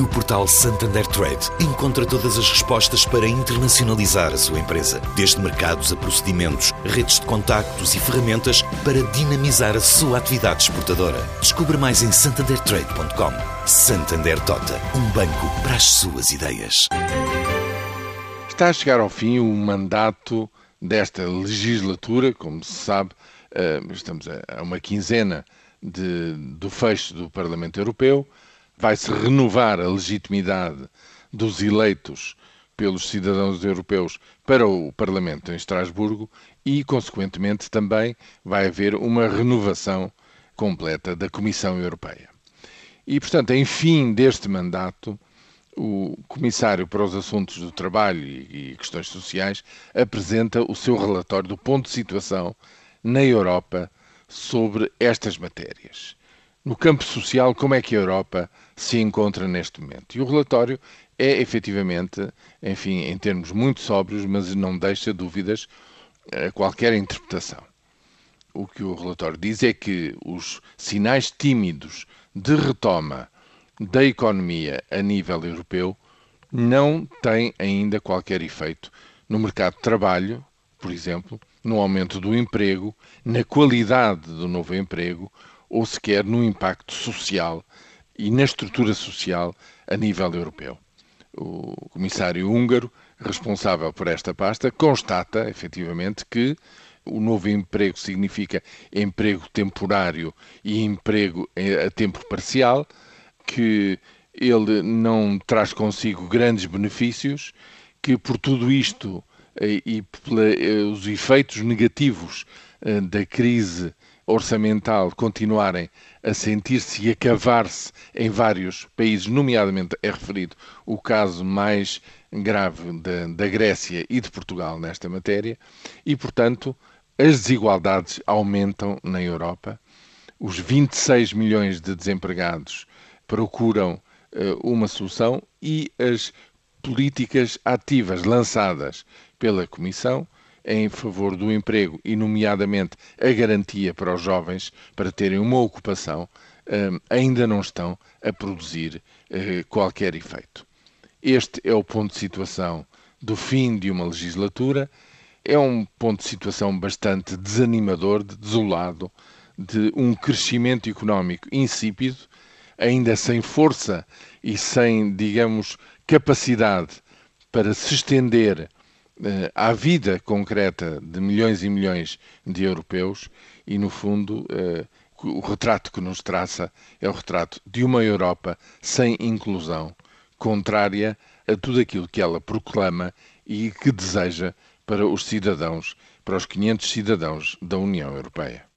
No portal Santander Trade, encontra todas as respostas para internacionalizar a sua empresa, desde mercados a procedimentos, redes de contactos e ferramentas para dinamizar a sua atividade exportadora. Descubra mais em santandertrade.com. Santander Tota, um banco para as suas ideias. Está a chegar ao fim o mandato desta legislatura, como se sabe, eh, estamos a uma quinzena de, do fecho do Parlamento Europeu vai-se renovar a legitimidade dos eleitos pelos cidadãos europeus para o Parlamento em Estrasburgo e, consequentemente, também vai haver uma renovação completa da Comissão Europeia. E, portanto, em fim deste mandato, o Comissário para os Assuntos do Trabalho e Questões Sociais apresenta o seu relatório do ponto de situação na Europa sobre estas matérias no campo social, como é que a Europa se encontra neste momento. E o relatório é efetivamente, enfim, em termos muito sóbrios, mas não deixa dúvidas a qualquer interpretação. O que o relatório diz é que os sinais tímidos de retoma da economia a nível europeu não têm ainda qualquer efeito no mercado de trabalho, por exemplo, no aumento do emprego, na qualidade do novo emprego ou sequer no impacto social e na estrutura social a nível europeu. O comissário húngaro, responsável por esta pasta, constata efetivamente que o novo emprego significa emprego temporário e emprego a tempo parcial, que ele não traz consigo grandes benefícios, que por tudo isto eh, e pelos efeitos negativos eh, da crise orçamental continuarem a sentir-se e a cavar-se em vários países, nomeadamente é referido o caso mais grave da, da Grécia e de Portugal nesta matéria, e, portanto, as desigualdades aumentam na Europa. Os 26 milhões de desempregados procuram uh, uma solução e as políticas ativas lançadas pela Comissão em favor do emprego e, nomeadamente, a garantia para os jovens para terem uma ocupação, hum, ainda não estão a produzir eh, qualquer efeito. Este é o ponto de situação do fim de uma legislatura. É um ponto de situação bastante desanimador, desolado, de um crescimento económico insípido, ainda sem força e sem, digamos, capacidade para se estender à vida concreta de milhões e milhões de europeus e, no fundo, eh, o retrato que nos traça é o retrato de uma Europa sem inclusão, contrária a tudo aquilo que ela proclama e que deseja para os cidadãos, para os 500 cidadãos da União Europeia.